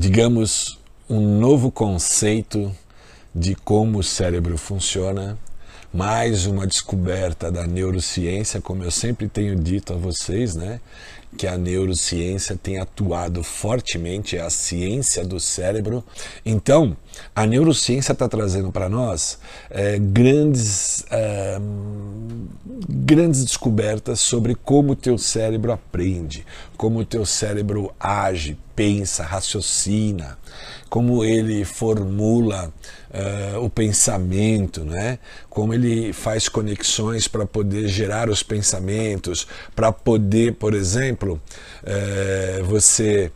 digamos, um novo conceito de como o cérebro funciona, mais uma descoberta da neurociência, como eu sempre tenho dito a vocês, né? Que a neurociência tem atuado fortemente, é a ciência do cérebro. Então, a neurociência está trazendo para nós é, grandes, é, grandes descobertas sobre como o teu cérebro aprende, como o teu cérebro age, pensa, raciocina, como ele formula uh, o pensamento, né? como ele faz conexões para poder gerar os pensamentos, para poder, por exemplo, uh, você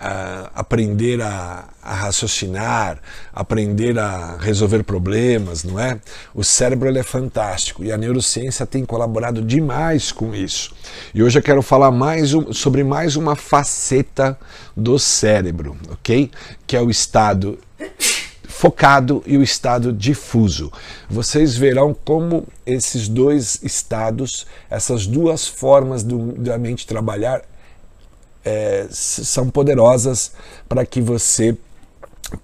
a aprender a, a, raciocinar, aprender a resolver problemas, não é? O cérebro ele é fantástico e a neurociência tem colaborado demais com isso. E hoje eu quero falar mais um, sobre mais uma faceta do cérebro, ok? Que é o estado focado e o estado difuso. Vocês verão como esses dois estados, essas duas formas do, da mente trabalhar, é, são poderosas para que você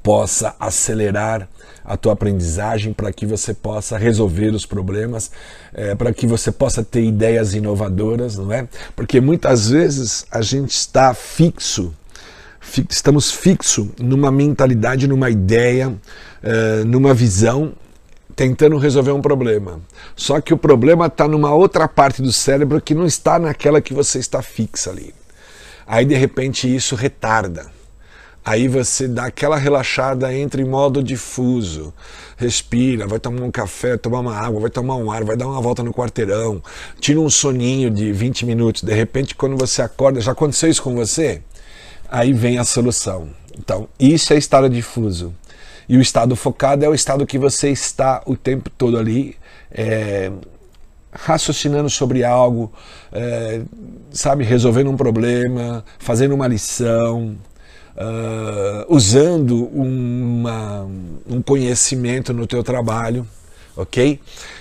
possa acelerar a tua aprendizagem, para que você possa resolver os problemas, é, para que você possa ter ideias inovadoras, não é? Porque muitas vezes a gente está fixo, fi, estamos fixo numa mentalidade, numa ideia, é, numa visão, tentando resolver um problema. Só que o problema está numa outra parte do cérebro que não está naquela que você está fixa ali. Aí de repente isso retarda. Aí você dá aquela relaxada, entra em modo difuso, respira, vai tomar um café, tomar uma água, vai tomar um ar, vai dar uma volta no quarteirão, tira um soninho de 20 minutos. De repente, quando você acorda, já aconteceu isso com você? Aí vem a solução. Então, isso é estado difuso. E o estado focado é o estado que você está o tempo todo ali. É, raciocinando sobre algo, é, sabe, resolvendo um problema, fazendo uma lição, uh, usando uma, um conhecimento no teu trabalho, ok?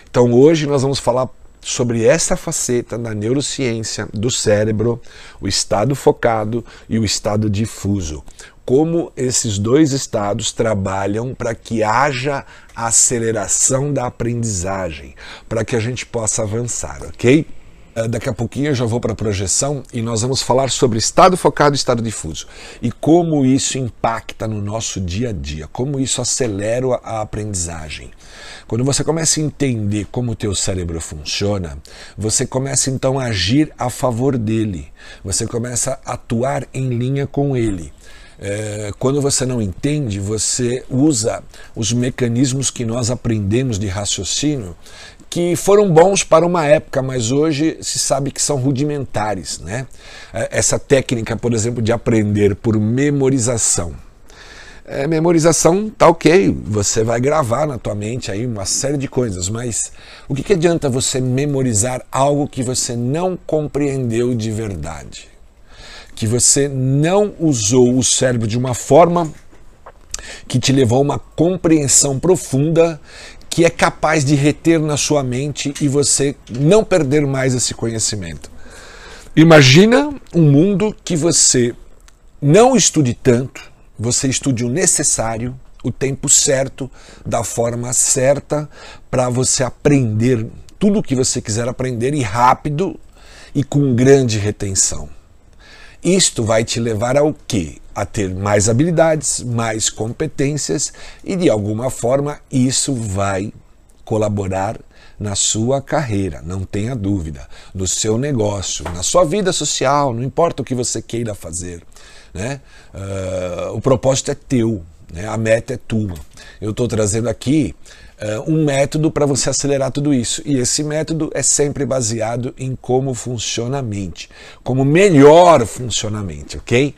Então hoje nós vamos falar sobre essa faceta da neurociência do cérebro, o estado focado e o estado difuso como esses dois estados trabalham para que haja aceleração da aprendizagem, para que a gente possa avançar, ok? Eh, daqui a pouquinho eu já vou para a projeção e nós vamos falar sobre estado focado e estado difuso e como isso impacta no nosso dia a dia, como isso acelera a aprendizagem. Quando você começa a entender como o teu cérebro funciona, você começa então a agir a favor dele, você começa a atuar em linha com ele. É, quando você não entende, você usa os mecanismos que nós aprendemos de raciocínio que foram bons para uma época, mas hoje se sabe que são rudimentares. Né? É, essa técnica, por exemplo, de aprender por memorização. É, memorização tá ok, você vai gravar na tua mente aí uma série de coisas, mas o que, que adianta você memorizar algo que você não compreendeu de verdade? Que você não usou o cérebro de uma forma que te levou a uma compreensão profunda que é capaz de reter na sua mente e você não perder mais esse conhecimento. Imagina um mundo que você não estude tanto, você estude o necessário, o tempo certo, da forma certa, para você aprender tudo o que você quiser aprender e rápido e com grande retenção. Isto vai te levar ao quê? A ter mais habilidades, mais competências e de alguma forma isso vai colaborar na sua carreira, não tenha dúvida, no seu negócio, na sua vida social, não importa o que você queira fazer. Né? Uh, o propósito é teu, né? a meta é tua. Eu estou trazendo aqui uh, um método para você acelerar tudo isso. E esse método é sempre baseado em como funciona a mente, como melhor funciona a mente, ok?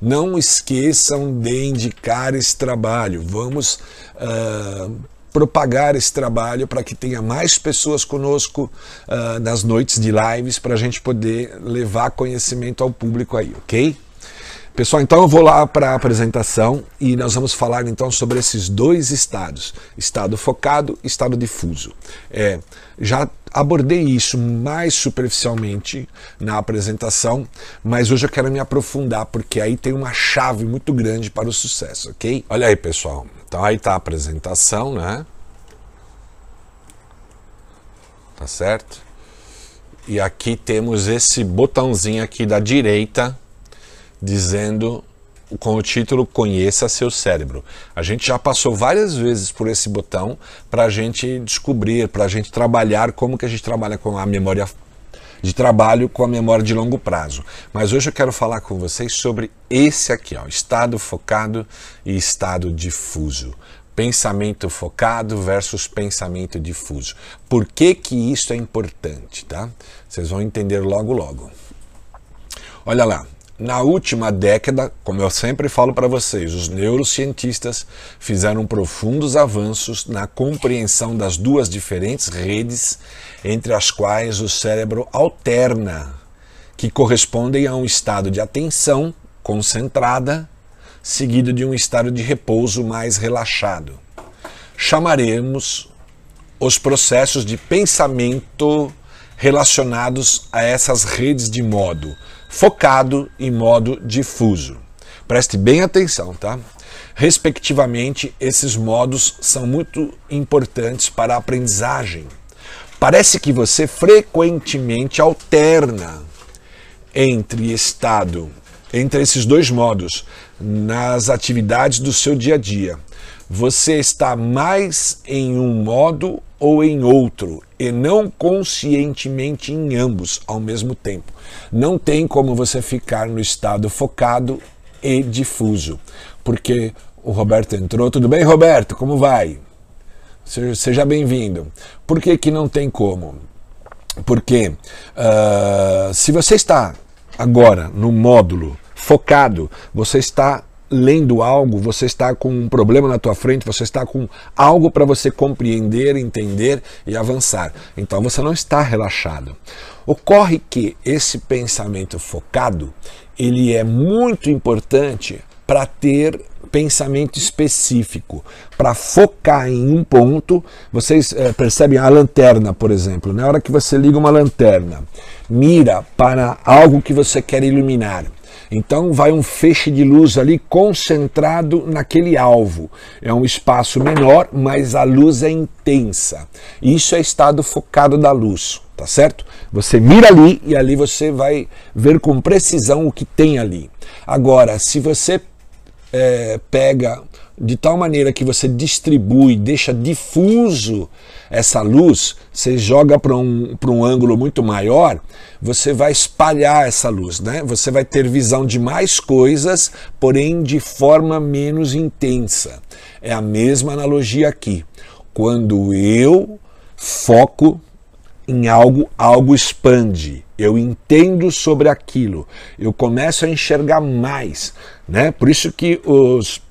Não esqueçam de indicar esse trabalho. Vamos uh, propagar esse trabalho para que tenha mais pessoas conosco uh, nas noites de lives para a gente poder levar conhecimento ao público aí, ok? Pessoal, então eu vou lá para a apresentação e nós vamos falar então sobre esses dois estados, estado focado e estado difuso. É, já abordei isso mais superficialmente na apresentação, mas hoje eu quero me aprofundar porque aí tem uma chave muito grande para o sucesso, ok? Olha aí, pessoal. Então aí está a apresentação, né? Tá certo? E aqui temos esse botãozinho aqui da direita dizendo com o título Conheça seu cérebro. A gente já passou várias vezes por esse botão para a gente descobrir, para a gente trabalhar como que a gente trabalha com a memória de trabalho com a memória de longo prazo. Mas hoje eu quero falar com vocês sobre esse aqui, ó, estado focado e estado difuso. Pensamento focado versus pensamento difuso. Por que que isso é importante, tá? Vocês vão entender logo logo. Olha lá, na última década, como eu sempre falo para vocês, os neurocientistas fizeram profundos avanços na compreensão das duas diferentes redes entre as quais o cérebro alterna, que correspondem a um estado de atenção concentrada, seguido de um estado de repouso mais relaxado. Chamaremos os processos de pensamento relacionados a essas redes de modo focado e modo difuso. Preste bem atenção, tá? Respectivamente, esses modos são muito importantes para a aprendizagem. Parece que você frequentemente alterna entre estado, entre esses dois modos, nas atividades do seu dia a dia. Você está mais em um modo ou em outro, e não conscientemente em ambos ao mesmo tempo. Não tem como você ficar no estado focado e difuso, porque o Roberto entrou. Tudo bem, Roberto? Como vai? Seja bem-vindo. Por que, que não tem como? Porque uh, se você está agora no módulo focado, você está lendo algo, você está com um problema na tua frente, você está com algo para você compreender, entender e avançar. Então você não está relaxado. Ocorre que esse pensamento focado, ele é muito importante para ter pensamento específico, para focar em um ponto. Vocês é, percebem a lanterna, por exemplo, na hora que você liga uma lanterna, mira para algo que você quer iluminar. Então vai um feixe de luz ali concentrado naquele alvo. É um espaço menor, mas a luz é intensa. Isso é estado focado da luz, tá certo? Você mira ali e ali você vai ver com precisão o que tem ali. Agora, se você é, pega de tal maneira que você distribui, deixa difuso essa luz, você joga para um, um ângulo muito maior, você vai espalhar essa luz, né? Você vai ter visão de mais coisas, porém de forma menos intensa. É a mesma analogia aqui. Quando eu foco em algo, algo expande. Eu entendo sobre aquilo. Eu começo a enxergar mais, né? Por isso que os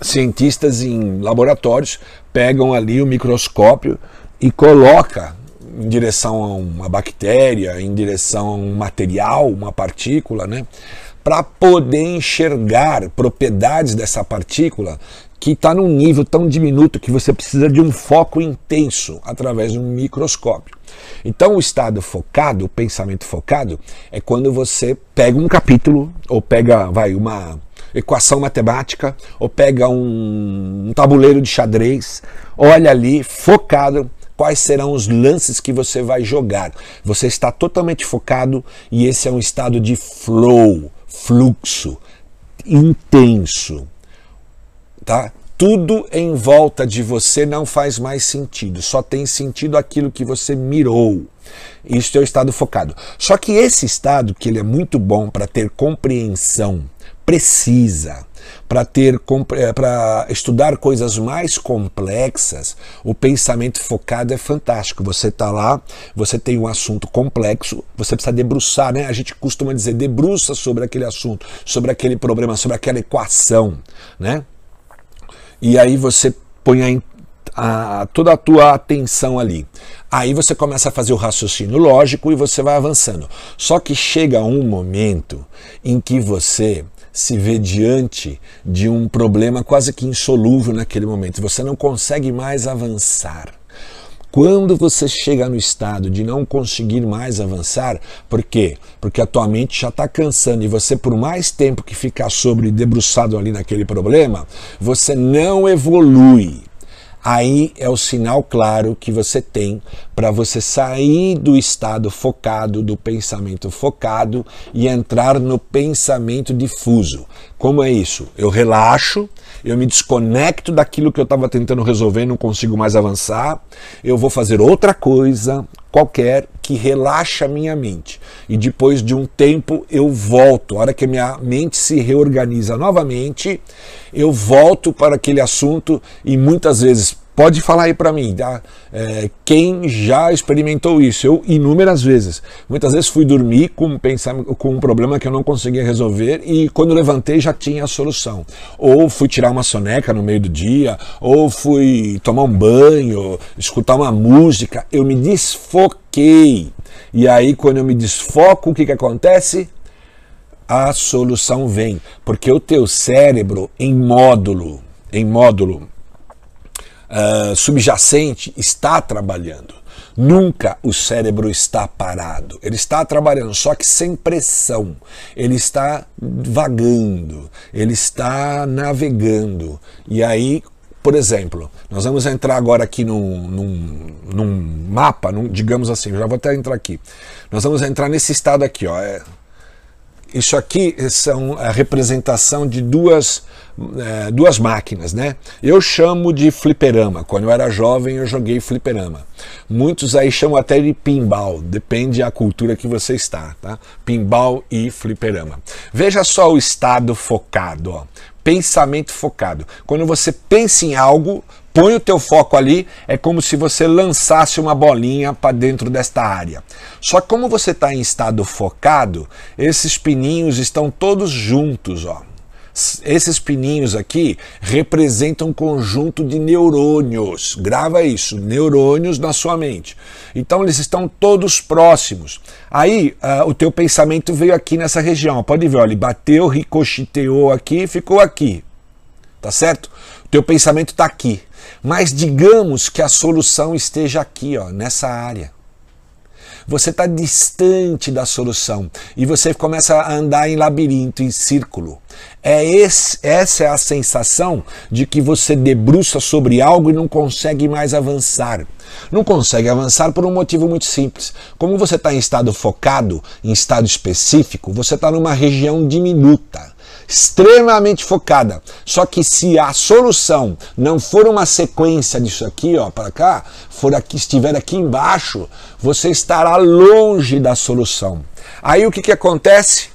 cientistas em laboratórios pegam ali o microscópio e coloca em direção a uma bactéria, em direção a um material, uma partícula, né? Para poder enxergar propriedades dessa partícula que está num nível tão diminuto que você precisa de um foco intenso através de um microscópio. Então, o estado focado, o pensamento focado, é quando você pega um capítulo ou pega, vai, uma equação matemática ou pega um, um tabuleiro de xadrez, olha ali, focado quais serão os lances que você vai jogar. Você está totalmente focado e esse é um estado de flow, fluxo, intenso. Tá? Tudo em volta de você não faz mais sentido, só tem sentido aquilo que você mirou. Isso é o estado focado. Só que esse estado, que ele é muito bom para ter compreensão precisa, para ter eh, para estudar coisas mais complexas, o pensamento focado é fantástico. Você está lá, você tem um assunto complexo, você precisa debruçar, né? A gente costuma dizer debruça sobre aquele assunto, sobre aquele problema, sobre aquela equação, né? E aí você põe a, a, toda a tua atenção ali. Aí você começa a fazer o raciocínio lógico e você vai avançando. Só que chega um momento em que você se vê diante de um problema quase que insolúvel naquele momento. Você não consegue mais avançar. Quando você chega no estado de não conseguir mais avançar, por quê? Porque a tua mente já está cansando e você, por mais tempo que ficar sobre debruçado ali naquele problema, você não evolui aí é o sinal claro que você tem para você sair do estado focado, do pensamento focado e entrar no pensamento difuso. Como é isso? Eu relaxo, eu me desconecto daquilo que eu estava tentando resolver, não consigo mais avançar, eu vou fazer outra coisa qualquer que relaxa a minha mente. E depois de um tempo eu volto, a hora que a minha mente se reorganiza novamente, eu volto para aquele assunto e muitas vezes Pode falar aí para mim, tá? É, quem já experimentou isso? Eu inúmeras vezes. Muitas vezes fui dormir com, pensar, com um problema que eu não conseguia resolver e quando levantei já tinha a solução. Ou fui tirar uma soneca no meio do dia, ou fui tomar um banho, escutar uma música. Eu me desfoquei. E aí, quando eu me desfoco, o que, que acontece? A solução vem. Porque o teu cérebro, em módulo, em módulo uh, subjacente está trabalhando. Nunca o cérebro está parado. Ele está trabalhando, só que sem pressão. Ele está vagando, ele está navegando. E aí, por exemplo, nós vamos entrar agora aqui num, num, num mapa, num, digamos assim, já vou até entrar aqui. Nós vamos entrar nesse estado aqui, ó. É, isso aqui são a representação de duas, é, duas máquinas, né? Eu chamo de fliperama. Quando eu era jovem, eu joguei fliperama. Muitos aí chamam até de pinball, depende da cultura que você está, tá? Pinball e fliperama. Veja só o estado focado, ó. Pensamento focado. Quando você pensa em algo, põe o teu foco ali, é como se você lançasse uma bolinha para dentro desta área. Só que como você está em estado focado, esses pininhos estão todos juntos, ó. Esses pininhos aqui representam um conjunto de neurônios. Grava isso, neurônios na sua mente. Então eles estão todos próximos. Aí uh, o teu pensamento veio aqui nessa região. Pode ver, ele bateu, ricocheteou aqui, ficou aqui. Tá certo? O teu pensamento está aqui. Mas digamos que a solução esteja aqui, ó, nessa área. Você está distante da solução e você começa a andar em labirinto, em círculo. É esse, essa é a sensação de que você debruça sobre algo e não consegue mais avançar. Não consegue avançar por um motivo muito simples. Como você está em estado focado, em estado específico, você está numa região diminuta extremamente focada. Só que se a solução não for uma sequência disso aqui, ó, para cá, for aqui, estiver aqui embaixo, você estará longe da solução. Aí o que, que acontece?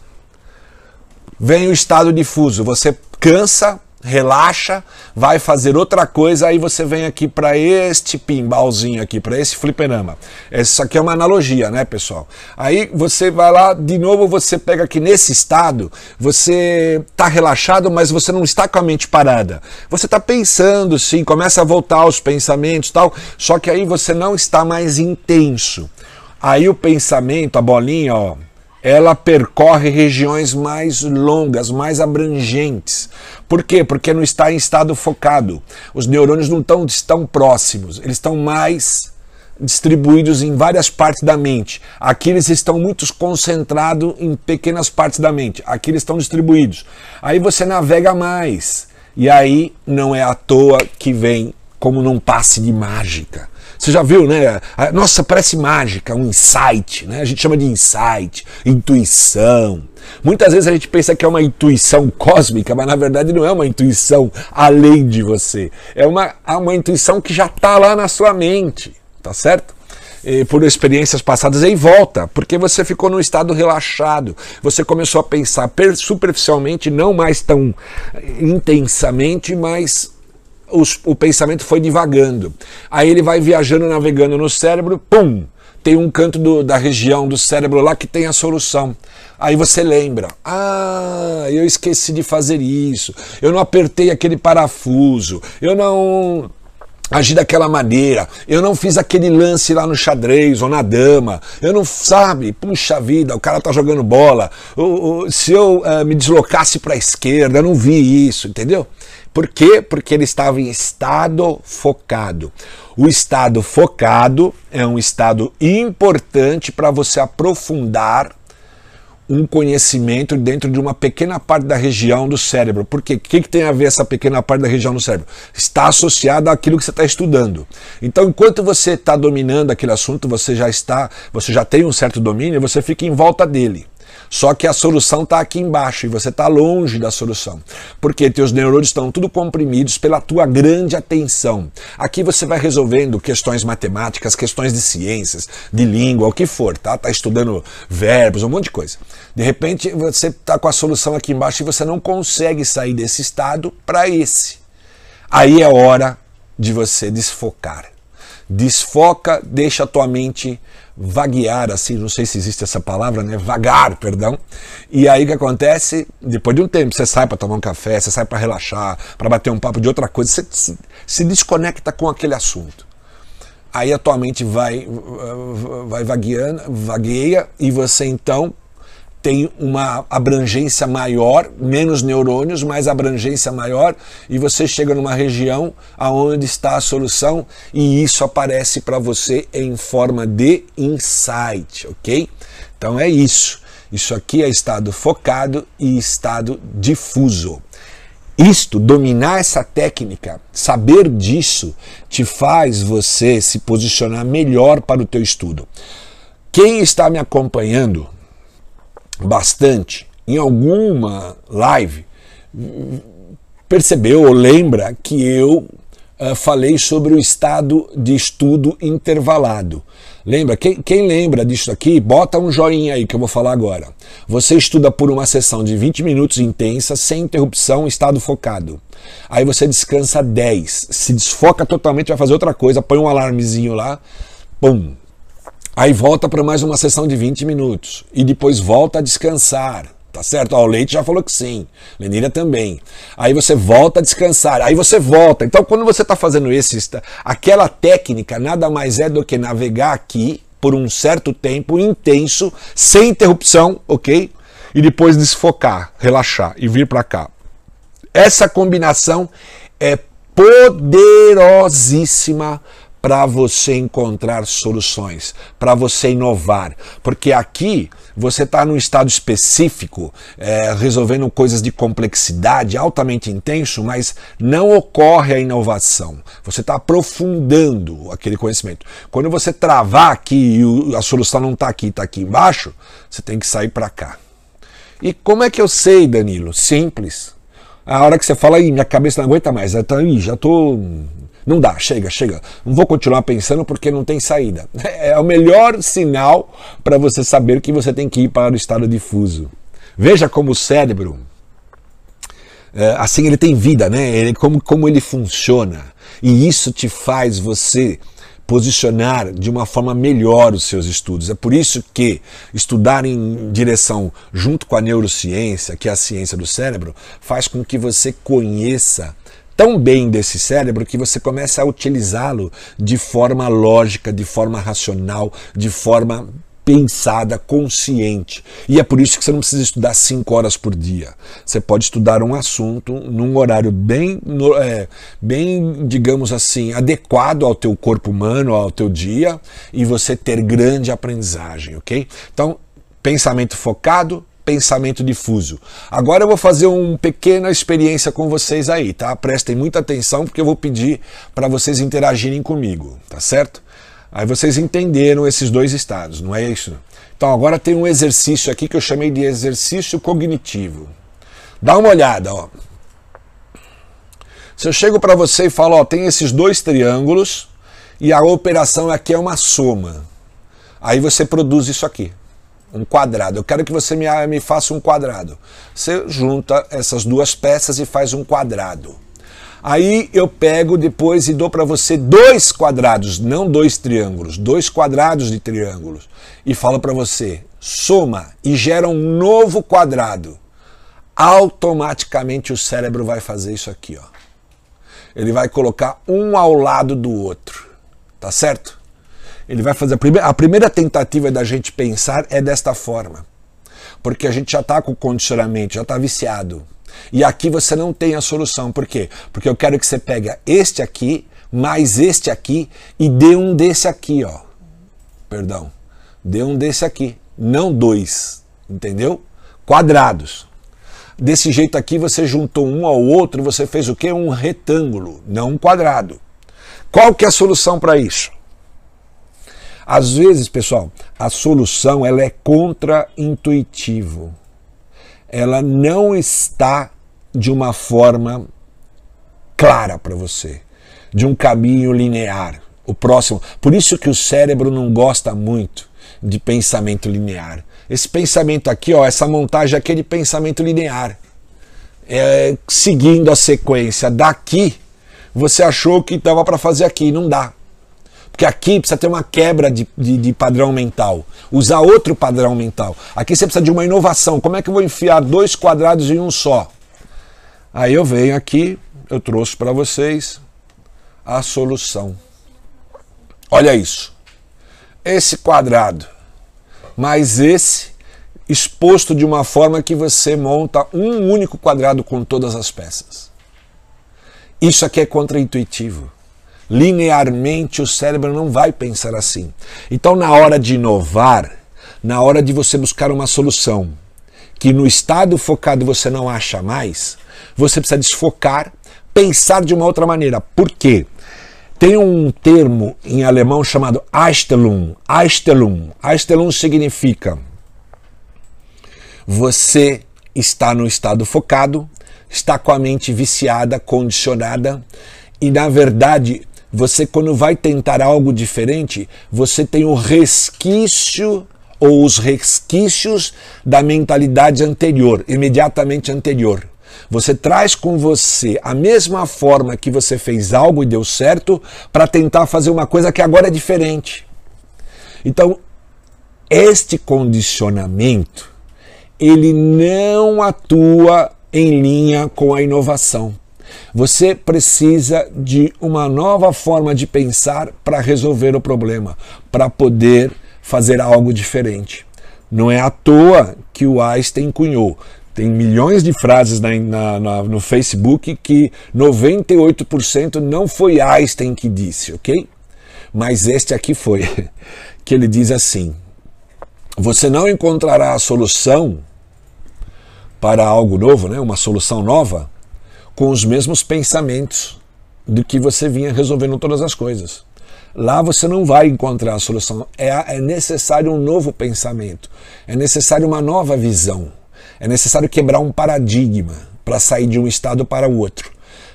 Vem o estado difuso. Você cansa, relaxa, vai fazer outra coisa, aí você vem aqui para este pinballzinho aqui, para esse fliperama. Isso aqui é uma analogia, né, pessoal? Aí você vai lá, de novo você pega aqui nesse estado, você tá relaxado, mas você não está com a mente parada. Você está pensando, sim, começa a voltar aos pensamentos, tal, só que aí você não está mais intenso. Aí o pensamento, a bolinha, ó, ela percorre regiões mais longas, mais abrangentes. Por quê? Porque não está em estado focado. Os neurônios não estão, próximos, eles estão mais distribuídos em várias partes da mente. Aqui eles estão muito concentrados em pequenas partes da mente. Aqui eles estão distribuídos. Aí você navega mais. E aí não é à toa que vem como num passe de mágica. Você já viu, né? Nossa, parece mágica, um insight, né? A gente chama de insight, intuição. Muitas vezes a gente pensa que é uma intuição cósmica, mas na verdade não é uma intuição além de você. É uma, é uma intuição que já está lá na sua mente, tá certo? E por experiências passadas e volta, porque você ficou num estado relaxado, você começou a pensar superficialmente, não mais tão intensamente, mas os, o pensamento foi divagando. Aí ele vai viajando, navegando no cérebro, pum! Tem um canto do, da região do cérebro lá que tem a solução. Aí você lembra: ah, eu esqueci de fazer isso, eu não apertei aquele parafuso, eu não agir daquela maneira. Eu não fiz aquele lance lá no xadrez ou na dama. Eu não, sabe, puxa vida, o cara tá jogando bola. se eu uh, me deslocasse para a esquerda, eu não vi isso, entendeu? Por quê? Porque ele estava em estado focado. O estado focado é um estado importante para você aprofundar um conhecimento dentro de uma pequena parte da região do cérebro. Por quê? O que, que tem a ver essa pequena parte da região do cérebro? Está associada àquilo que você está estudando. Então, enquanto você está dominando aquele assunto, você já está, você já tem um certo domínio, você fica em volta dele. Só que a solução está aqui embaixo e você está longe da solução. Porque teus neurônios estão tudo comprimidos pela tua grande atenção. Aqui você vai resolvendo questões matemáticas, questões de ciências, de língua, o que for, tá? Tá estudando verbos, um monte de coisa. De repente você está com a solução aqui embaixo e você não consegue sair desse estado para esse. Aí é hora de você desfocar. Desfoca, deixa a tua mente vaguear, assim, não sei se existe essa palavra, né? Vagar, perdão. E aí o que acontece? Depois de um tempo, você sai para tomar um café, você sai para relaxar, para bater um papo de outra coisa, você se, se desconecta com aquele assunto. Aí a tua mente vai, vai vagueando, vagueia, e você então tem uma abrangência maior, menos neurônios, mais abrangência maior, e você chega numa região aonde está a solução e isso aparece para você em forma de insight, ok? Então é isso. Isso aqui é estado focado e estado difuso. Isto, dominar essa técnica, saber disso, te faz você se posicionar melhor para o teu estudo. Quem está me acompanhando bastante em alguma live percebeu ou lembra que eu uh, falei sobre o estado de estudo intervalado. Lembra? Quem, quem, lembra disso aqui, bota um joinha aí que eu vou falar agora. Você estuda por uma sessão de 20 minutos intensa, sem interrupção, estado focado. Aí você descansa 10, se desfoca totalmente, vai fazer outra coisa, põe um alarmezinho lá, pum, Aí volta para mais uma sessão de 20 minutos. E depois volta a descansar. Tá certo? Ó, o Leite já falou que sim. Lenira também. Aí você volta a descansar. Aí você volta. Então, quando você está fazendo esse, aquela técnica nada mais é do que navegar aqui por um certo tempo intenso, sem interrupção, ok? E depois desfocar, relaxar e vir para cá. Essa combinação é poderosíssima para você encontrar soluções, para você inovar. Porque aqui você está num estado específico, é, resolvendo coisas de complexidade altamente intenso, mas não ocorre a inovação. Você está aprofundando aquele conhecimento. Quando você travar aqui e a solução não está aqui, está aqui embaixo, você tem que sair para cá. E como é que eu sei, Danilo? Simples. A hora que você fala, minha cabeça não aguenta mais, já estou não dá, chega, chega. Não vou continuar pensando porque não tem saída. É o melhor sinal para você saber que você tem que ir para o estado difuso. Veja como o cérebro, é, assim ele tem vida, né? Ele, como, como ele funciona. E isso te faz você posicionar de uma forma melhor os seus estudos. É por isso que estudar em direção junto com a neurociência, que é a ciência do cérebro, faz com que você conheça tão bem desse cérebro que você começa a utilizá-lo de forma lógica, de forma racional, de forma pensada, consciente. E é por isso que você não precisa estudar cinco horas por dia. Você pode estudar um assunto num horário bem, é, bem, digamos assim, adequado ao teu corpo humano, ao teu dia, e você ter grande aprendizagem, ok? Então, pensamento focado, pensamento difuso. Agora eu vou fazer uma pequena experiência com vocês aí, tá? Prestem muita atenção porque eu vou pedir para vocês interagirem comigo, tá certo? Aí vocês entenderam esses dois estados, não é isso? Então agora tem um exercício aqui que eu chamei de exercício cognitivo. Dá uma olhada, ó. Se eu chego para você e falo, ó, tem esses dois triângulos e a operação aqui é uma soma. Aí você produz isso aqui um quadrado. Eu quero que você me, me faça um quadrado. Você junta essas duas peças e faz um quadrado. Aí eu pego depois e dou para você dois quadrados, não dois triângulos, dois quadrados de triângulos. E falo para você, soma e gera um novo quadrado. Automaticamente o cérebro vai fazer isso aqui, ó. ele vai colocar um ao lado do outro. Tá certo? Ele vai fazer a primeira, a primeira tentativa da gente pensar é desta forma. Porque a gente já está com condicionamento, já está viciado. E aqui você não tem a solução. Por quê? Porque eu quero que você pegue este aqui, mais este aqui e dê um desse aqui, ó. Perdão. Dê um desse aqui, não dois, entendeu? Quadrados. Desse jeito aqui você juntou um ao outro, você fez o quê? Um retângulo, não um quadrado. Qual que é a solução para isso? Às vezes, pessoal, a solução ela é contra-intuitivo. Ela não está de uma forma clara para você, de um caminho linear. O próximo. Por isso que o cérebro não gosta muito de pensamento linear. Esse pensamento aqui, ó, essa montagem aqui é de pensamento linear. É, seguindo a sequência daqui, você achou que dava para fazer aqui, não dá. Porque aqui precisa ter uma quebra de, de, de, padrão mental, usar outro padrão mental. Aqui você precisa de uma inovação. Como é que eu vou enfiar dois quadrados em um só? Aí eu venho aqui, eu trouxe para vocês a solução. Olha isso. Esse quadrado mais esse exposto de uma forma que você monta um único quadrado com todas as peças. Isso aqui é contraintuitivo. Linearmente o cérebro não vai pensar assim. Então, na hora de inovar, na hora de você buscar uma solução que no estado focado você não acha mais, você precisa desfocar, pensar de uma outra maneira. Por quê? Tem um termo em alemão chamado Einstellung. Einstellung. Einstellung significa você está no estado focado, está com a mente viciada, condicionada, e na verdade, você quando vai tentar algo diferente, você tem o resquício ou os resquícios da mentalidade anterior, imediatamente anterior. Você traz com você a mesma forma que você fez algo e deu certo para tentar fazer uma coisa que agora é diferente. Então, este condicionamento ele não atua em linha com a inovação. Você precisa de uma nova forma de pensar para resolver o problema, para poder fazer algo diferente. Não é à toa que o Einstein cunhou tem milhões de frases na, na, na, no Facebook que 98% não foi Einstein que disse, ok? Mas este aqui foi, que ele diz assim: você não encontrará a solução para algo novo, né, uma solução nova, com os mesmos pensamentos do que você vinha resolvendo todas as coisas. Lá você não vai encontrar a solução. É, é necessário um novo pensamento, é necessário uma nova visão. É necessário quebrar um paradigma para sair de um estado para o outro.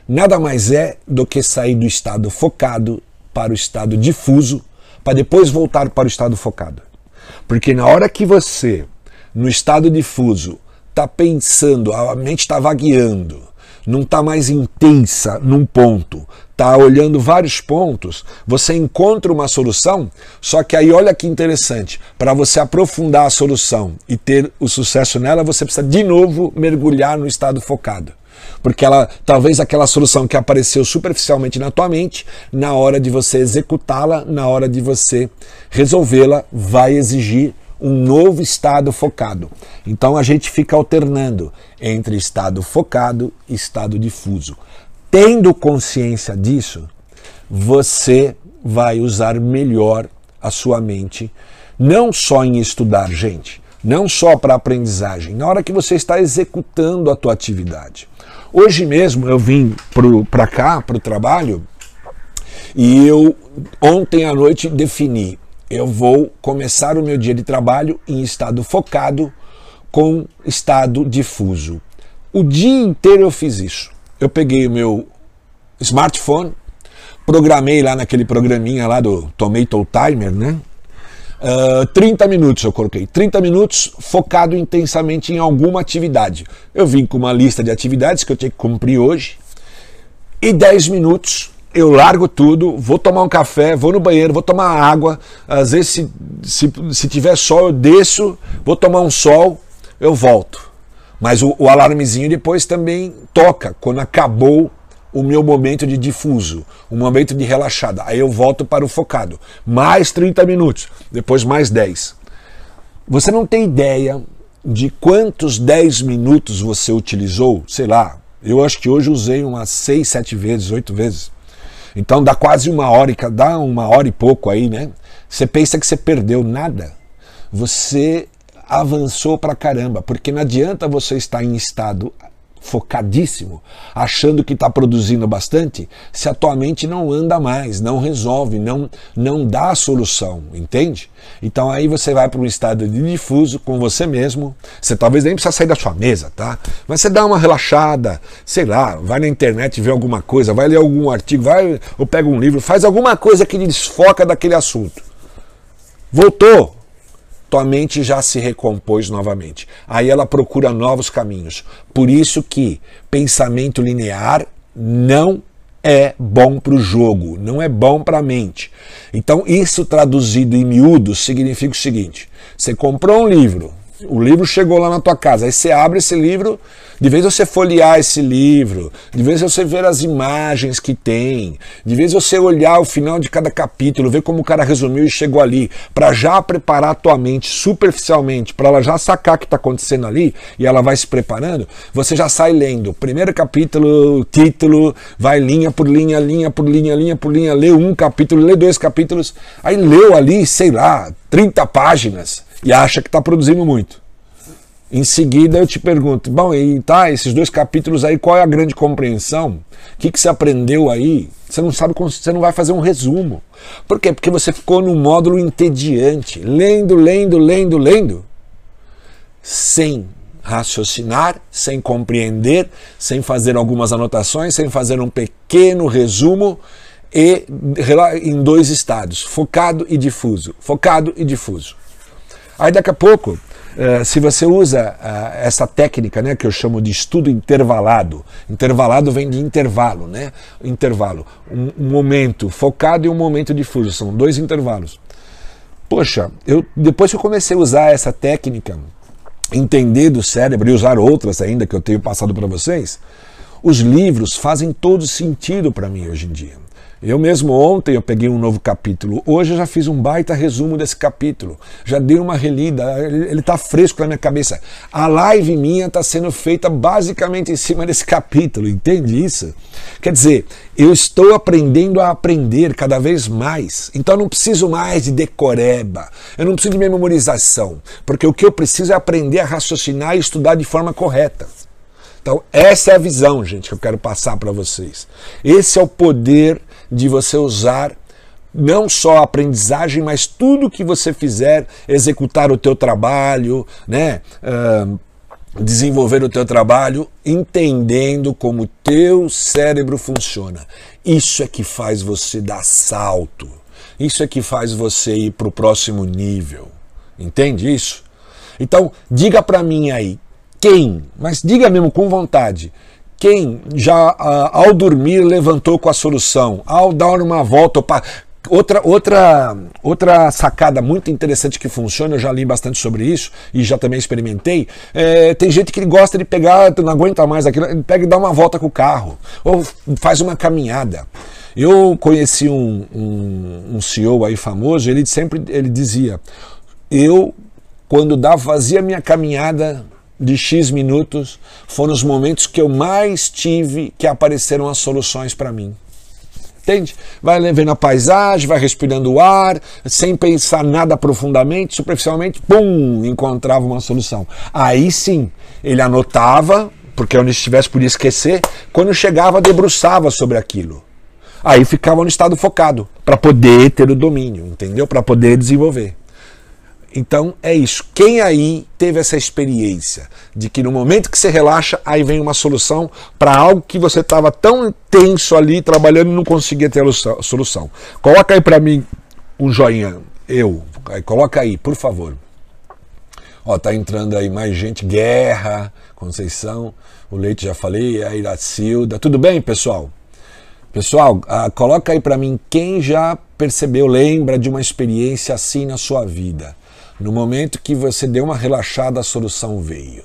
Nada mais é do que sair do estado focado para o estado difuso, para depois voltar para o estado focado. Porque na hora que você, no estado difuso, está pensando, a mente está vagueando, não está mais intensa num ponto, está olhando vários pontos, você encontra uma solução, só que aí olha que interessante, para você aprofundar a solução e ter o sucesso nela, você precisa de novo mergulhar no estado focado. Porque ela, talvez aquela solução que apareceu superficialmente na tua mente, na hora de você executá-la, na hora de você resolvê-la, vai exigir um novo estado focado. Então a gente fica alternando entre estado focado e estado difuso. Tendo consciência disso, você vai usar melhor a sua mente, não só em estudar, gente, não só para aprendizagem, na hora que você está executando a tua atividade. Hoje mesmo eu vim para cá, para o trabalho, e eu ontem à noite defini eu vou começar o meu dia de trabalho em estado focado com estado difuso. O dia inteiro eu fiz isso. Eu peguei o meu smartphone, programei lá naquele programinha lá do Tomato Timer, né? Uh, ah, 30 minutos eu coloquei. 30 minutos focado intensamente em alguma atividade. Eu vim com uma lista de atividades que eu tinha que cumprir hoje. E 10 minutos eu largo tudo, vou tomar um café, vou no banheiro, vou tomar água. Às vezes, se, se, se tiver sol, eu desço, vou tomar um sol, eu volto. Mas o, o alarmezinho depois também toca quando acabou o meu momento de difuso, um momento de relaxada. Aí eu volto para o focado. Mais 30 minutos, depois mais 10. Você não tem ideia de quantos 10 minutos você utilizou, sei lá, eu acho que hoje usei umas 6, 7 vezes, 8 vezes. Então dá quase uma hora, dá uma hora e pouco aí, né? Você pensa que você perdeu nada. Você avançou pra caramba, porque não adianta você estar em estado focadíssimo, achando que está produzindo bastante, se a tua mente não anda mais, não resolve, não, não dá a solução, entende? Então aí você vai para um estado de difuso com você mesmo. Você talvez nem precisa sair da sua mesa, tá? Mas você dá uma relaxada, sei lá, vai na internet ver alguma coisa, vai ler algum artigo, vai ou pega um livro, faz alguma coisa que desfoca daquele assunto. Voltou, tua mente já se recompôs novamente. Aí ela procura novos caminhos. Por isso que pensamento linear não é bom para o jogo, não é bom para a mente. Então, isso traduzido em miúdos significa o seguinte: você comprou um livro, o livro chegou lá na tua casa, aí você abre esse livro de vez você folhear esse livro, de vez você ver as imagens que tem, de vez você olhar o final de cada capítulo, ver como o cara resumiu e chegou ali, para já preparar a tua mente superficialmente, para ela já sacar o que está acontecendo ali e ela vai se preparando, você já sai lendo. Primeiro capítulo, título, vai linha por linha, linha por linha, linha por linha, lê um capítulo, lê dois capítulos, aí leu ali, sei lá, 30 páginas e acha que está produzindo muito. Em seguida eu te pergunto, bom, e tá, esses dois capítulos aí, qual é a grande compreensão? O que, que você aprendeu aí? Você não sabe, você não vai fazer um resumo. Por quê? Porque você ficou no módulo entediante, lendo, lendo, lendo, lendo, sem raciocinar, sem compreender, sem fazer algumas anotações, sem fazer um pequeno resumo e em dois estados, focado e difuso, focado e difuso. Aí daqui a pouco Uh, se você usa uh, essa técnica, né, que eu chamo de estudo intervalado, intervalado vem de intervalo, né? Intervalo, um, um momento focado e um momento difuso, são dois intervalos. Poxa, eu depois que eu comecei a usar essa técnica, entender do cérebro e usar outras ainda que eu tenho passado para vocês, os livros fazem todo sentido para mim hoje em dia. Eu mesmo ontem eu peguei um novo capítulo. Hoje eu já fiz um baita resumo desse capítulo. Já dei uma relida, ele está fresco na minha cabeça. A live minha está sendo feita basicamente em cima desse capítulo, entende isso? Quer dizer, eu estou aprendendo a aprender cada vez mais. Então eu não preciso mais de decoreba, eu não preciso de memorização, porque o que eu preciso é aprender a raciocinar e estudar de forma correta. Então, essa é a visão, gente, que eu quero passar para vocês. Esse é o poder de você usar não só a aprendizagem, mas tudo que você fizer, executar o teu trabalho, né? Uh, desenvolver o teu trabalho entendendo como o teu cérebro funciona. Isso é que faz você dar salto. Isso é que faz você ir para o próximo nível. Entende isso? Então, diga para mim aí, quem, mas diga mesmo com vontade, quem já ao dormir levantou com a solução, ao dar uma volta, Outra, outra, outra sacada muito interessante que funciona, eu já li bastante sobre isso e já também experimentei. É, tem gente que gosta de pegar, não aguenta mais aquilo, pega e dá uma volta com o carro, ou faz uma caminhada. Eu conheci um, um, um CEO aí famoso, ele sempre ele dizia: Eu, quando dava, fazia minha caminhada de X minutos foram os momentos que eu mais tive que apareceram as soluções para mim. Entende? Vai vendo a paisagem, vai respirando o ar, sem pensar nada profundamente, superficialmente, pum, encontrava uma solução. Aí sim, ele anotava, porque onde estivesse podia esquecer, quando chegava, debruçava sobre aquilo. Aí ficava no estado focado, para poder ter o domínio, entendeu? Para poder desenvolver. Então é isso. Quem aí teve essa experiência de que no momento que você relaxa, aí vem uma solução para algo que você estava tão tenso ali trabalhando e não conseguia ter a solução? Coloca aí para mim um joinha. Eu. Coloca aí, por favor. Ó, tá entrando aí mais gente. Guerra, Conceição, o Leite já falei, a Iracilda. Tudo bem, pessoal? Pessoal, ah, coloca aí para mim quem já percebeu, lembra de uma experiência assim na sua vida. No momento que você deu uma relaxada, a solução veio.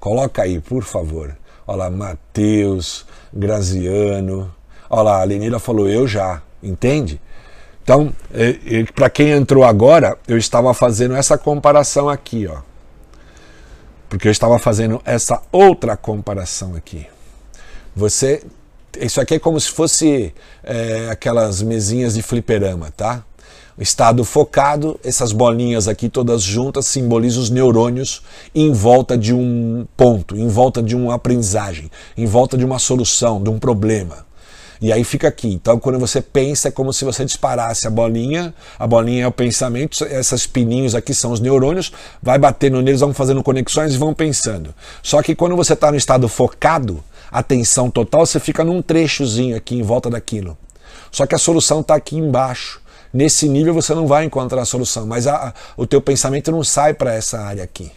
Coloca aí, por favor. Olha lá, Matheus, Graziano. Olha lá, a Lenira falou, eu já, entende? Então, para quem entrou agora, eu estava fazendo essa comparação aqui, ó. Porque eu estava fazendo essa outra comparação aqui. Você. Isso aqui é como se fosse é, aquelas mesinhas de fliperama, tá? Estado focado, essas bolinhas aqui todas juntas simbolizam os neurônios em volta de um ponto, em volta de uma aprendizagem, em volta de uma solução, de um problema. E aí fica aqui. Então, quando você pensa, é como se você disparasse a bolinha. A bolinha é o pensamento, esses pininhos aqui são os neurônios, vai batendo neles, vão fazendo conexões e vão pensando. Só que quando você está no estado focado, atenção total, você fica num trechozinho aqui em volta daquilo. Só que a solução está aqui embaixo. Nesse nível você não vai encontrar a solução, mas a, a, o teu pensamento não sai para essa área aqui.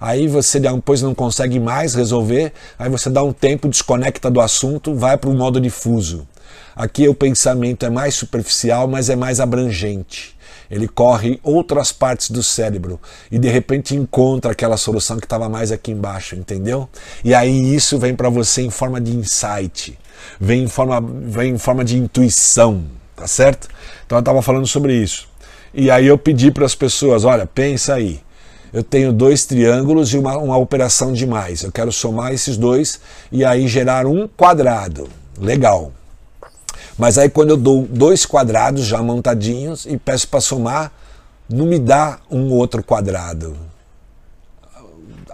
Aí você depois não consegue mais resolver, aí você dá um tempo, desconecta do assunto, vai para o modo difuso. Aqui o pensamento é mais superficial, mas é mais abrangente. Ele corre outras partes do cérebro e de repente encontra aquela solução que estava mais aqui embaixo, entendeu? E aí isso vem para você em forma de insight, vem em forma, vem em forma de intuição, tá certo? Então eu estava falando sobre isso. E aí eu pedi para as pessoas, olha, pensa aí eu tenho dois triângulos e uma, uma operação de mais. Eu quero somar esses dois e aí gerar um quadrado. Legal. Mas aí quando eu dou dois quadrados já montadinhos e peço para somar, não me dá um outro quadrado.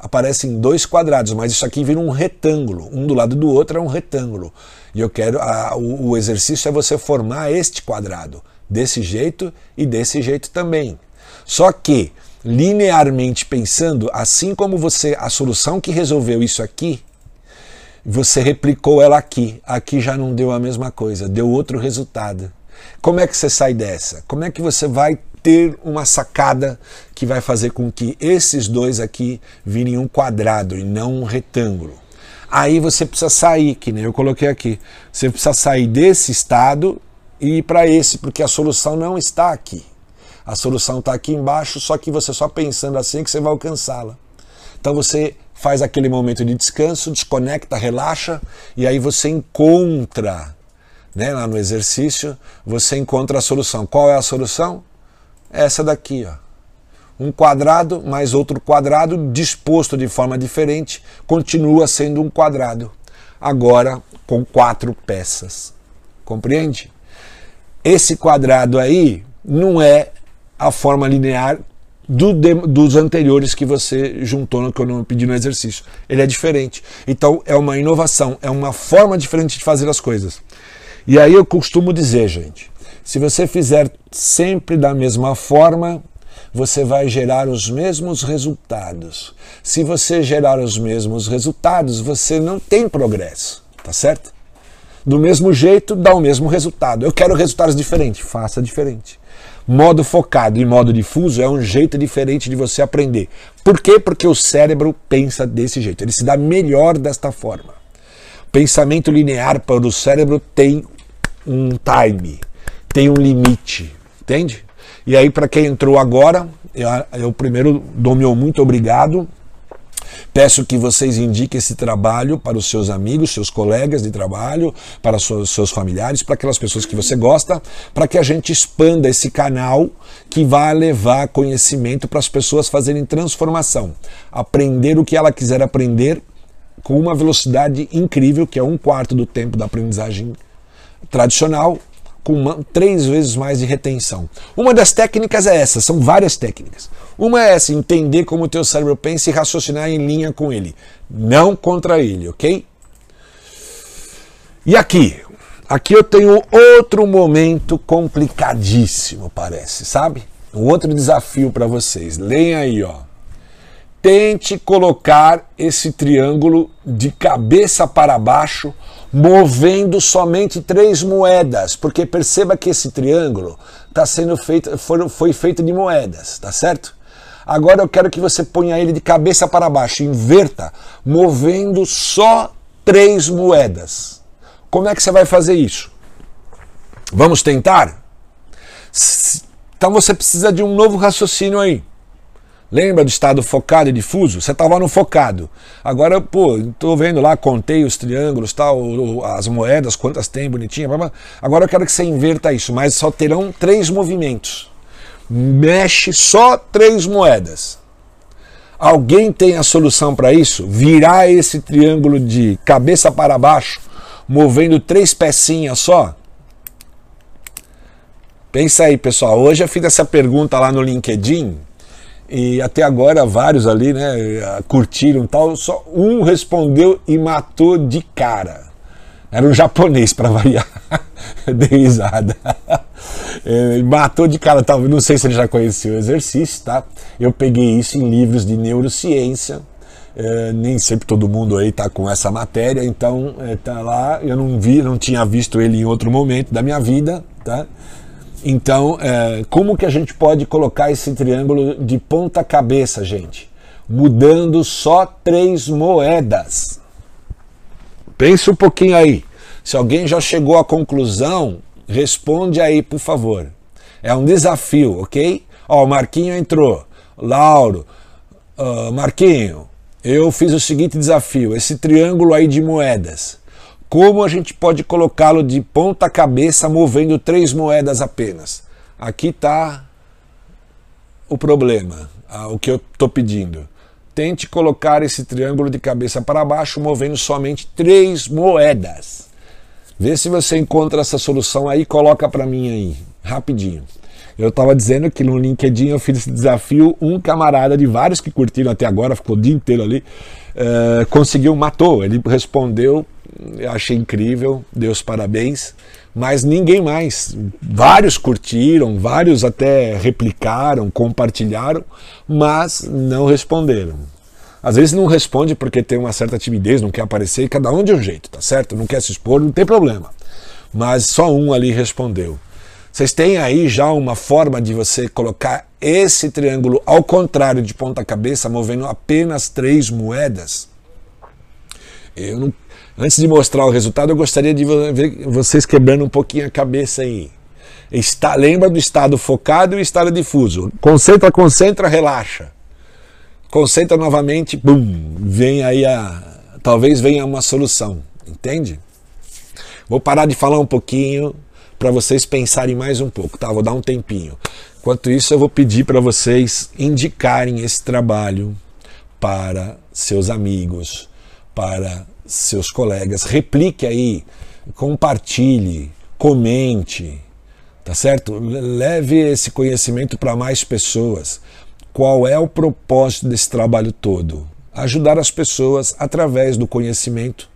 Aparecem dois quadrados, mas isso aqui vira um retângulo. Um do lado do outro é um retângulo. E eu quero. A, o, o exercício é você formar este quadrado. Desse jeito e desse jeito também. Só que linearmente pensando, assim como você a solução que resolveu isso aqui, você replicou ela aqui. Aqui já não deu a mesma coisa, deu outro resultado. Como é que você sai dessa? Como é que você vai ter uma sacada que vai fazer com que esses dois aqui virem um quadrado e não um retângulo? Aí você precisa sair, que nem eu coloquei aqui. Você precisa sair desse estado e ir para esse, porque a solução não está aqui. A solução está aqui embaixo, só que você só pensando assim que você vai alcançá-la. Então você faz aquele momento de descanso, desconecta, relaxa e aí você encontra, né, lá no exercício, você encontra a solução. Qual é a solução? Essa daqui, ó. Um quadrado mais outro quadrado disposto de forma diferente continua sendo um quadrado, agora com quatro peças. Compreende? Esse quadrado aí não é a forma linear do, dos anteriores que você juntou no que eu não pedi no exercício. Ele é diferente. Então é uma inovação, é uma forma diferente de fazer as coisas. E aí eu costumo dizer, gente, se você fizer sempre da mesma forma, você vai gerar os mesmos resultados. Se você gerar os mesmos resultados, você não tem progresso, tá certo? Do mesmo jeito, dá o mesmo resultado. Eu quero resultados diferentes, faça diferente. Modo focado e modo difuso é um jeito diferente de você aprender. Por quê? Porque o cérebro pensa desse jeito, ele se dá melhor desta forma. Pensamento linear para o cérebro tem um time, tem um limite, entende? E aí, para quem entrou agora, eu, eu primeiro dou meu muito obrigado Peço que vocês indiquem esse trabalho para os seus amigos, seus colegas de trabalho, para os seus familiares, para aquelas pessoas que você gosta, para que a gente expanda esse canal que vai levar conhecimento para as pessoas fazerem transformação, aprender o que ela quiser aprender com uma velocidade incrível, que é um quarto do tempo da aprendizagem tradicional, com uma, três vezes mais de retenção. Uma das técnicas é essa, são várias técnicas. Uma é essa, entender como o teu cérebro pensa e raciocinar em linha com ele, não contra ele, ok? E aqui, aqui eu tenho outro momento complicadíssimo, parece, sabe? Um outro desafio para vocês. Leia aí, ó. Tente colocar esse triângulo de cabeça para baixo, movendo somente três moedas, porque perceba que esse triângulo está sendo feito, foi, feito de moedas, tá certo? Agora eu quero que você ponha ele de cabeça para baixo, inverta, movendo só três moedas. Como é que você vai fazer isso? Vamos tentar? Então você precisa de um novo raciocínio aí. Lembra do estado focado e difuso? Você estava no focado. Agora, pô, estou vendo lá, contei os triângulos, tal, as moedas, quantas tem, bonitinha. Blá, blá. Agora eu quero que você inverta isso, mas só terão três movimentos. Mexe só três moedas. Alguém tem a solução para isso? Virar esse triângulo de cabeça para baixo, movendo três pecinhas só? Pensa aí, pessoal. Hoje eu fiz essa pergunta lá no LinkedIn e até agora vários ali, né, curtiram tal, só um respondeu e matou de cara. Era um japonês para variar. Dei risada. É, matou de cara, talvez, não sei se ele já conhecia o exercício, tá? Eu peguei isso em livros de neurociência. É, nem sempre todo mundo aí tá com essa matéria, então é, tá lá. Eu não vi, não tinha visto ele em outro momento da minha vida, tá? Então, é, como que a gente pode colocar esse triângulo de ponta cabeça, gente? Mudando só três moedas. Pense um pouquinho aí. Se alguém já chegou à conclusão, responde aí, por favor. É um desafio, ok? Ó, o Marquinho entrou. Lauro, uh, Marquinho, eu fiz o seguinte desafio: esse triângulo aí de moedas como a gente pode colocá-lo de ponta cabeça movendo três moedas apenas? Aqui está o problema, o que eu estou pedindo. Tente colocar esse triângulo de cabeça para baixo movendo somente três moedas. Vê se você encontra essa solução aí, coloca para mim aí, rapidinho. Eu estava dizendo que no LinkedIn eu fiz esse desafio, um camarada de vários que curtiram até agora, ficou o dia inteiro ali, uh, conseguiu, matou. Ele respondeu eu achei incrível, Deus parabéns, mas ninguém mais. Vários curtiram, vários até replicaram, compartilharam, mas não responderam. Às vezes não responde porque tem uma certa timidez, não quer aparecer, cada um de um jeito, tá certo? Não quer se expor, não tem problema. Mas só um ali respondeu. Vocês têm aí já uma forma de você colocar esse triângulo ao contrário de ponta cabeça, movendo apenas três moedas? Eu não Antes de mostrar o resultado, eu gostaria de ver vocês quebrando um pouquinho a cabeça aí. Está, lembra do estado focado e o estado difuso. Concentra, concentra, relaxa. Concentra novamente, bum, vem aí a. Talvez venha uma solução, entende? Vou parar de falar um pouquinho para vocês pensarem mais um pouco, tá? Vou dar um tempinho. Enquanto isso, eu vou pedir para vocês indicarem esse trabalho para seus amigos, para seus colegas, replique aí, compartilhe, comente, tá certo? Leve esse conhecimento para mais pessoas. Qual é o propósito desse trabalho todo? Ajudar as pessoas através do conhecimento,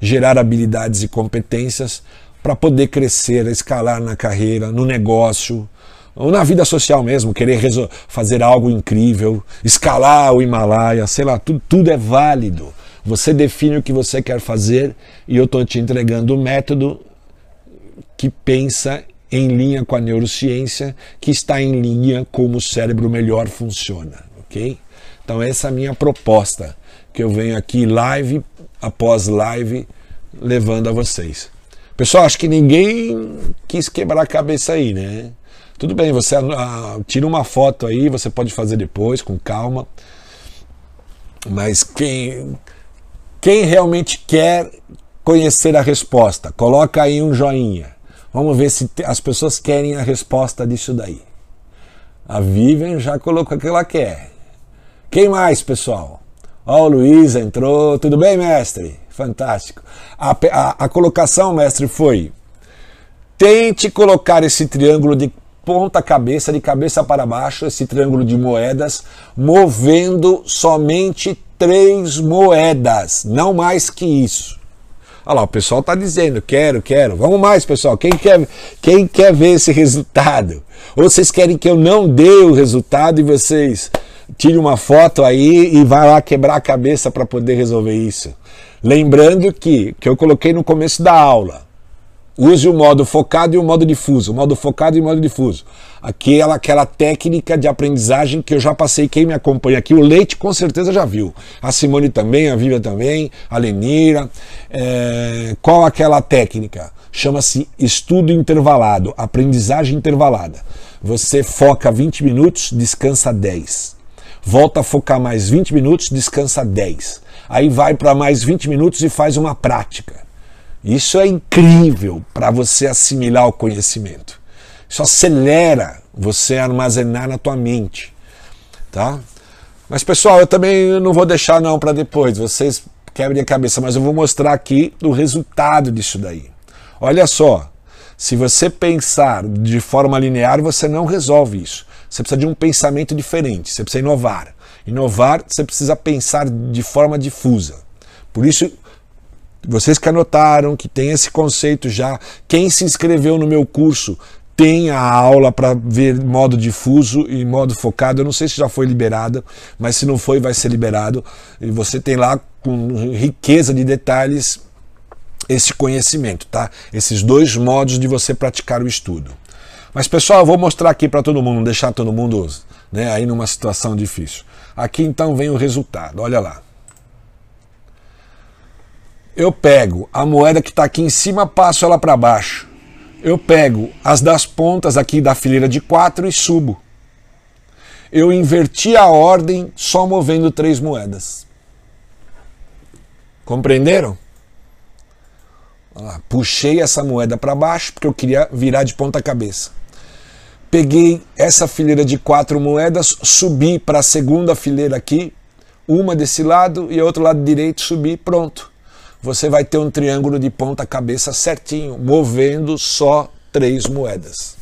gerar habilidades e competências para poder crescer, escalar na carreira, no negócio, ou na vida social mesmo, querer fazer algo incrível, escalar o Himalaia, sei lá, tudo, tudo é válido. Você define o que você quer fazer e eu estou te entregando o método que pensa em linha com a neurociência, que está em linha como o cérebro melhor funciona, ok? Então essa é a minha proposta, que eu venho aqui live após live levando a vocês. Pessoal, acho que ninguém quis quebrar a cabeça aí, né? Tudo bem, você ah, tira uma foto aí, você pode fazer depois, com calma. Mas quem quem realmente quer conhecer a resposta, coloca aí um joinha. Vamos ver se as pessoas querem a resposta disso daí. A Vivian já colocou o que ela quer. Quem mais, pessoal? Ó, oh, o Luiz entrou. Tudo bem, mestre? Fantástico. A, a, a colocação, mestre, foi: tente colocar esse triângulo de ponta cabeça, de cabeça para baixo, esse triângulo de moedas, movendo somente três moedas, não mais que isso. Olha lá, o pessoal está dizendo, quero, quero. Vamos mais, pessoal. Quem quer, quem quer ver esse resultado? Ou vocês querem que eu não dê o resultado e vocês tirem uma foto aí e vá lá quebrar a cabeça para poder resolver isso? Lembrando que, que eu coloquei no começo da aula, Use o modo focado e o modo difuso. O modo focado e o modo difuso. Aquela, aquela técnica de aprendizagem que eu já passei. Quem me acompanha aqui, o Leite com certeza já viu. A Simone também, a Vivian também, a Lenira. É, qual aquela técnica? Chama-se estudo intervalado, aprendizagem intervalada. Você foca 20 minutos, descansa 10 volta a focar mais 20 minutos, descansa 10. Aí vai para mais 20 minutos e faz uma prática. Isso é incrível para você assimilar o conhecimento. Isso acelera você armazenar na tua mente, tá? Mas pessoal, eu também não vou deixar não para depois. Vocês quebrem a cabeça, mas eu vou mostrar aqui o resultado disso daí. Olha só, se você pensar de forma linear, você não resolve isso. Você precisa de um pensamento diferente, você precisa inovar. Inovar, você precisa pensar de forma difusa. Por isso, vocês que anotaram, que tem esse conceito já, quem se inscreveu no meu curso tem a aula para ver modo difuso e modo focado. Eu não sei se já foi liberada, mas se não foi, vai ser liberado. E você tem lá com riqueza de detalhes esse conhecimento, tá? Esses dois modos de você praticar o estudo. Mas pessoal, eu vou mostrar aqui para todo mundo, não deixar todo mundo né, aí numa situação difícil. Aqui então vem o resultado, olha lá eu pego a moeda que está aqui em cima, passo ela para baixo. Eu pego as das pontas aqui da fileira de quatro e subo. Eu inverti a ordem só movendo três moedas. Compreenderam? puxei essa moeda para baixo porque eu queria virar de ponta cabeça. Peguei essa fileira de quatro moedas, subi para a segunda fileira aqui, uma desse lado e outro lado direito, subi, pronto você vai ter um triângulo de ponta cabeça certinho, movendo só três moedas.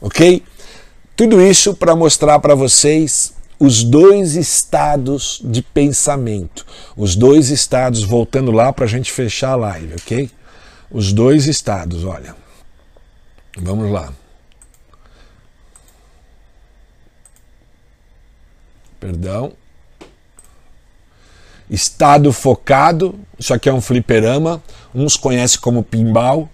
Ok? Tudo isso para mostrar para vocês os dois estados de pensamento. Os dois estados, voltando lá para a gente fechar a live, ok? Os dois estados, olha. Vamos lá. Perdão estado focado, isso aqui é um fliperama, uns conhecem como pinball.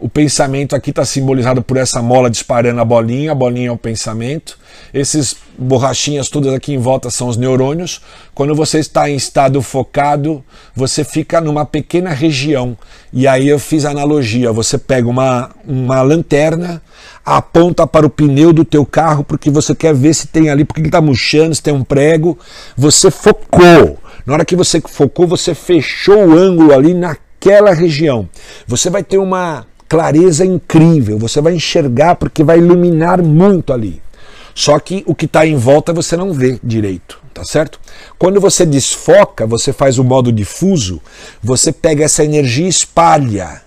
O pensamento aqui está simbolizado por essa mola disparando a bolinha, a bolinha é o pensamento. Esses borrachinhas todas aqui em volta são os neurônios. Quando você está em estado focado, você fica numa pequena região. E aí eu fiz a analogia, você pega uma, uma lanterna, aponta para o pneu do teu carro porque você quer ver se tem ali, porque ele está murchando, se tem um prego. Você focou. Na hora que você focou, você fechou o ângulo ali naquela região. Você vai ter uma clareza incrível, você vai enxergar porque vai iluminar muito ali. Só que o que está em volta você não vê direito, tá certo? Quando você desfoca, você faz o modo difuso, você pega essa energia e espalha.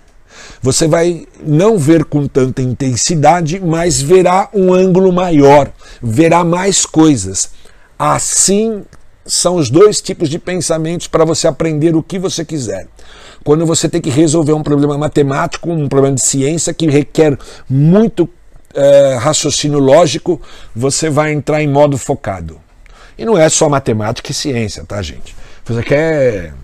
Você vai não ver com tanta intensidade, mas verá um ângulo maior, verá mais coisas. Assim são os dois tipos de pensamentos para você aprender o que você quiser. Quando você tem que resolver um problema matemático, um problema de ciência que requer muito é, raciocínio lógico, você vai entrar em modo focado. E não é só matemática e ciência, tá, gente? Você quer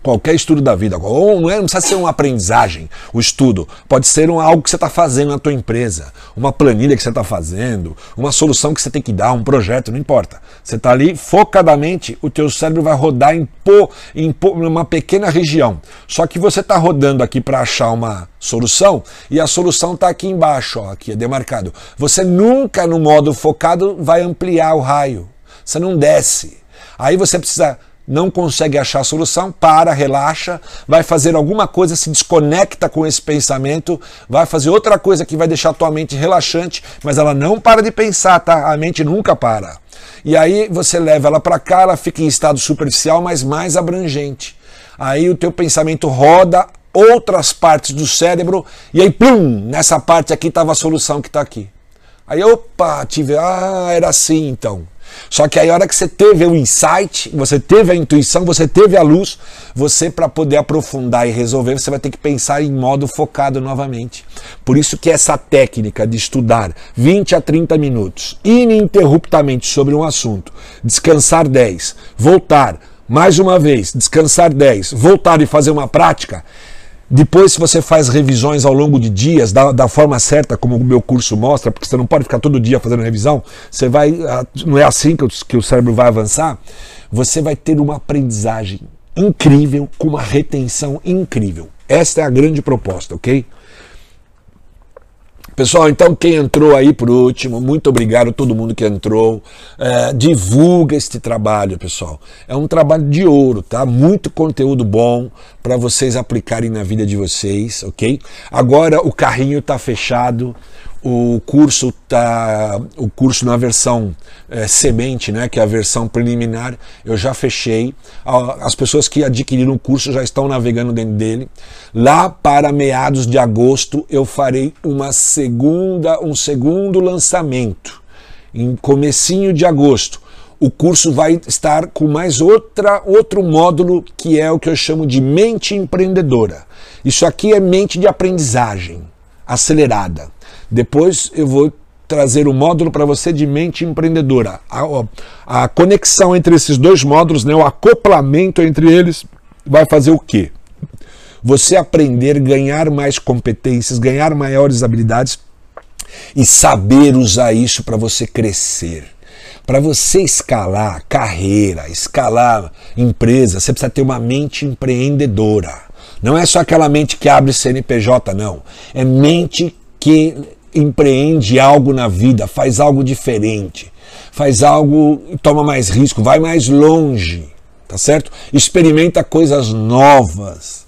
qualquer estudo da vida, ou não, é, não precisa ser uma aprendizagem, o estudo, pode ser um, algo que você está fazendo na tua empresa, uma planilha que você está fazendo, uma solução que você tem que dar, um projeto, não importa. Você está ali focadamente, o teu cérebro vai rodar em, pô, em pô, uma pequena região. Só que você está rodando aqui para achar uma solução e a solução está aqui embaixo, ó, aqui é demarcado. Você nunca no modo focado vai ampliar o raio. Você não desce. Aí você precisa não consegue achar solução, para, relaxa, vai fazer alguma coisa, se desconecta com esse pensamento, vai fazer outra coisa que vai deixar tua mente relaxante, mas ela não para de pensar, tá? A mente nunca para. E aí você leva ela para cá, ela fica em estado superficial, mas mais abrangente. Aí o teu pensamento roda outras partes do cérebro e aí plum, nessa parte aqui estava a solução que está aqui. Aí opa, tive, ah, era assim então. Só que aí a hora que você teve o insight, você teve a intuição, você teve a luz, você para poder aprofundar e resolver, você vai ter que pensar em modo focado novamente. Por isso que essa técnica de estudar 20 a 30 minutos ininterruptamente sobre um assunto, descansar 10, voltar mais uma vez, descansar 10, voltar e fazer uma prática, depois, se você faz revisões ao longo de dias, da, da, forma certa, como o meu curso mostra, porque você não pode ficar todo dia fazendo revisão, você vai. Não é assim que o, que o cérebro vai avançar. Você vai ter uma aprendizagem incrível, com uma retenção incrível. Esta é a grande proposta, ok? Pessoal, então quem entrou aí por último, muito obrigado a todo mundo que entrou. É, divulga este trabalho, pessoal. É um trabalho de ouro, tá? Muito conteúdo bom para vocês aplicarem na vida de vocês, ok? Agora o carrinho está fechado o curso tá o curso na versão é, semente né que é a versão preliminar eu já fechei. As pessoas que adquiriram o curso já estão navegando dentro dele. Lá para meados de agosto eu farei uma segunda um segundo lançamento. Em comecinho de agosto o curso vai estar com mais outra outro módulo que é o que eu chamo de mente empreendedora. Isso aqui é mente de aprendizagem acelerada depois eu vou trazer o um módulo para você de mente empreendedora. A, a, conexão entre esses dois módulos, né, o acoplamento entre eles, vai fazer o quê? Você aprender, ganhar mais competências, ganhar maiores habilidades e saber usar isso para você crescer. Para você escalar carreira, escalar empresa, você precisa ter uma mente empreendedora. Não é só aquela mente que abre CNPJ, não. É mente que empreende algo na vida, faz algo diferente, faz algo, toma mais risco, vai mais longe, tá certo? Experimenta coisas novas.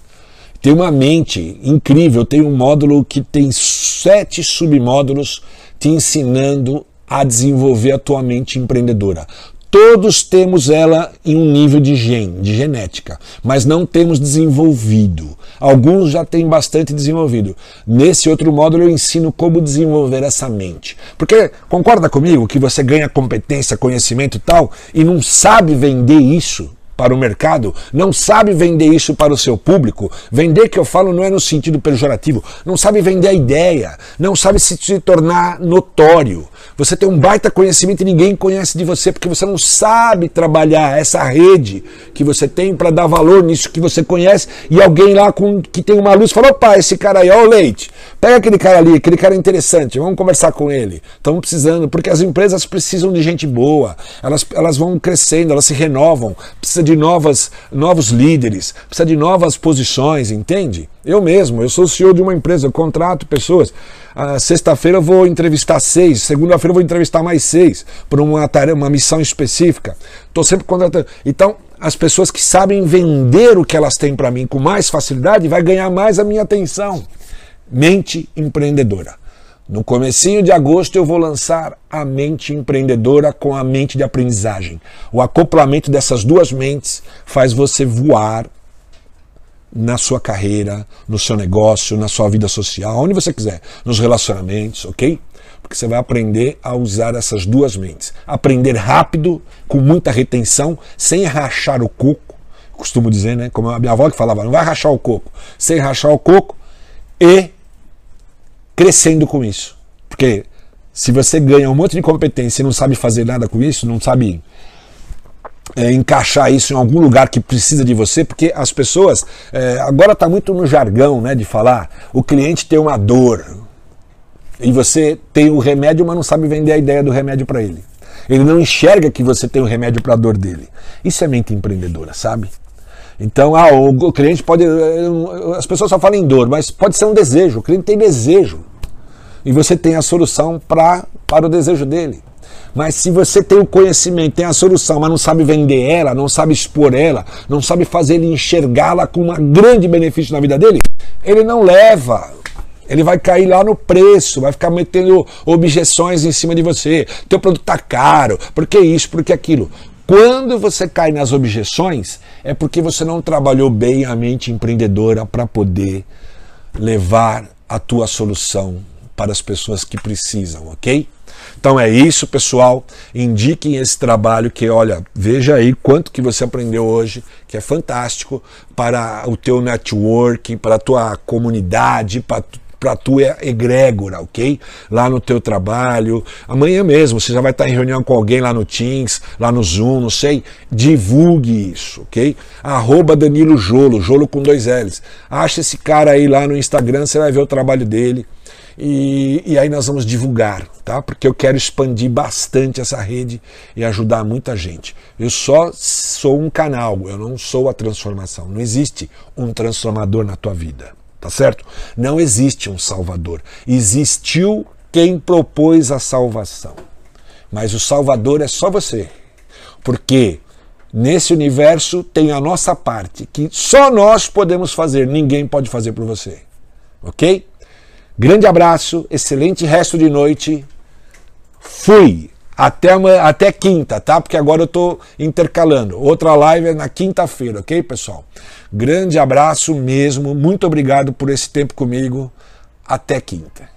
Tem uma mente incrível, tem um módulo que tem sete submódulos te ensinando a desenvolver a tua mente empreendedora. Todos temos ela em um nível de gene, de genética, mas não temos desenvolvido. Alguns já têm bastante desenvolvido. Nesse outro módulo eu ensino como desenvolver essa mente. Porque concorda comigo que você ganha competência, conhecimento e tal e não sabe vender isso para o mercado, não sabe vender isso para o seu público. Vender que eu falo não é no sentido pejorativo, não sabe vender a ideia, não sabe se, se tornar notório. Você tem um baita conhecimento e ninguém conhece de você porque você não sabe trabalhar essa rede que você tem para dar valor nisso que você conhece e alguém lá com, que tem uma luz falou: opa, esse cara aí, ó o leite, pega aquele cara ali, aquele cara é interessante, vamos conversar com ele. Estamos precisando, porque as empresas precisam de gente boa, elas, elas vão crescendo, elas se renovam, precisa de novas, novos líderes, precisa de novas posições, entende? Eu mesmo, eu sou CEO de uma empresa, eu contrato pessoas. Ah, Sexta-feira eu vou entrevistar seis, segunda-feira eu vou entrevistar mais seis, por uma tarefa, uma missão específica. Estou sempre contratando. Então, as pessoas que sabem vender o que elas têm para mim com mais facilidade vai ganhar mais a minha atenção. Mente empreendedora. No comecinho de agosto eu vou lançar a mente empreendedora com a mente de aprendizagem. O acoplamento dessas duas mentes faz você voar na sua carreira, no seu negócio, na sua vida social, onde você quiser, nos relacionamentos, ok? Porque você vai aprender a usar essas duas mentes. Aprender rápido, com muita retenção, sem rachar o coco, costumo dizer, né? Como a minha avó que falava, não vai rachar o coco, sem rachar o coco e crescendo com isso. Porque se você ganha um monte de competência e não sabe fazer nada com isso, não sabe é, encaixar isso em algum lugar que precisa de você, porque as pessoas é, agora está muito no jargão, né, de falar o cliente tem uma dor e você tem o remédio, mas não sabe vender a ideia do remédio para ele. Ele não enxerga que você tem o remédio para a dor dele. Isso é mente empreendedora, sabe? Então, ah, o cliente pode. Eh, as pessoas só falam em dor, mas pode ser um desejo. O cliente tem desejo. E você tem a solução pra, para o desejo dele. Mas se você tem o conhecimento, tem a solução, mas não sabe vender ela, não sabe expor ela, não sabe fazer ele enxergá-la com um grande benefício na vida dele, ele não leva. Ele vai cair lá no preço, vai ficar metendo objeções em cima de você. Teu produto tá caro, por que isso, por que aquilo? Quando você cai nas objeções, é porque você não trabalhou bem a mente empreendedora para poder levar a tua solução para as pessoas que precisam, ok? Então é isso, pessoal. Indiquem esse trabalho que, olha, veja aí quanto que você aprendeu hoje, que é fantástico para o teu networking, para a tua comunidade, para para tua egrégora, ok? Lá no teu trabalho. Amanhã mesmo você já vai estar em reunião com alguém lá no Teams, lá no Zoom, não sei. Divulgue isso, ok? Arroba Danilo Jolo, Jolo com dois L's. Acha esse cara aí lá no Instagram, você vai ver o trabalho dele. E, e, aí nós vamos divulgar, tá? Porque eu quero expandir bastante essa rede e ajudar muita gente. Eu só sou um canal, eu não sou a transformação. Não existe um transformador na tua vida tá certo? Não existe um Salvador. Existiu quem propôs a salvação. Mas o Salvador é só você. Porque nesse universo tem a nossa parte, que só nós podemos fazer, ninguém pode fazer por você. Ok? Grande abraço, excelente resto de noite. Fui! Até, até quinta, tá? Porque agora eu tô intercalando. Outra live é na quinta-feira, ok, pessoal? Grande abraço mesmo. Muito obrigado por esse tempo comigo. Até quinta.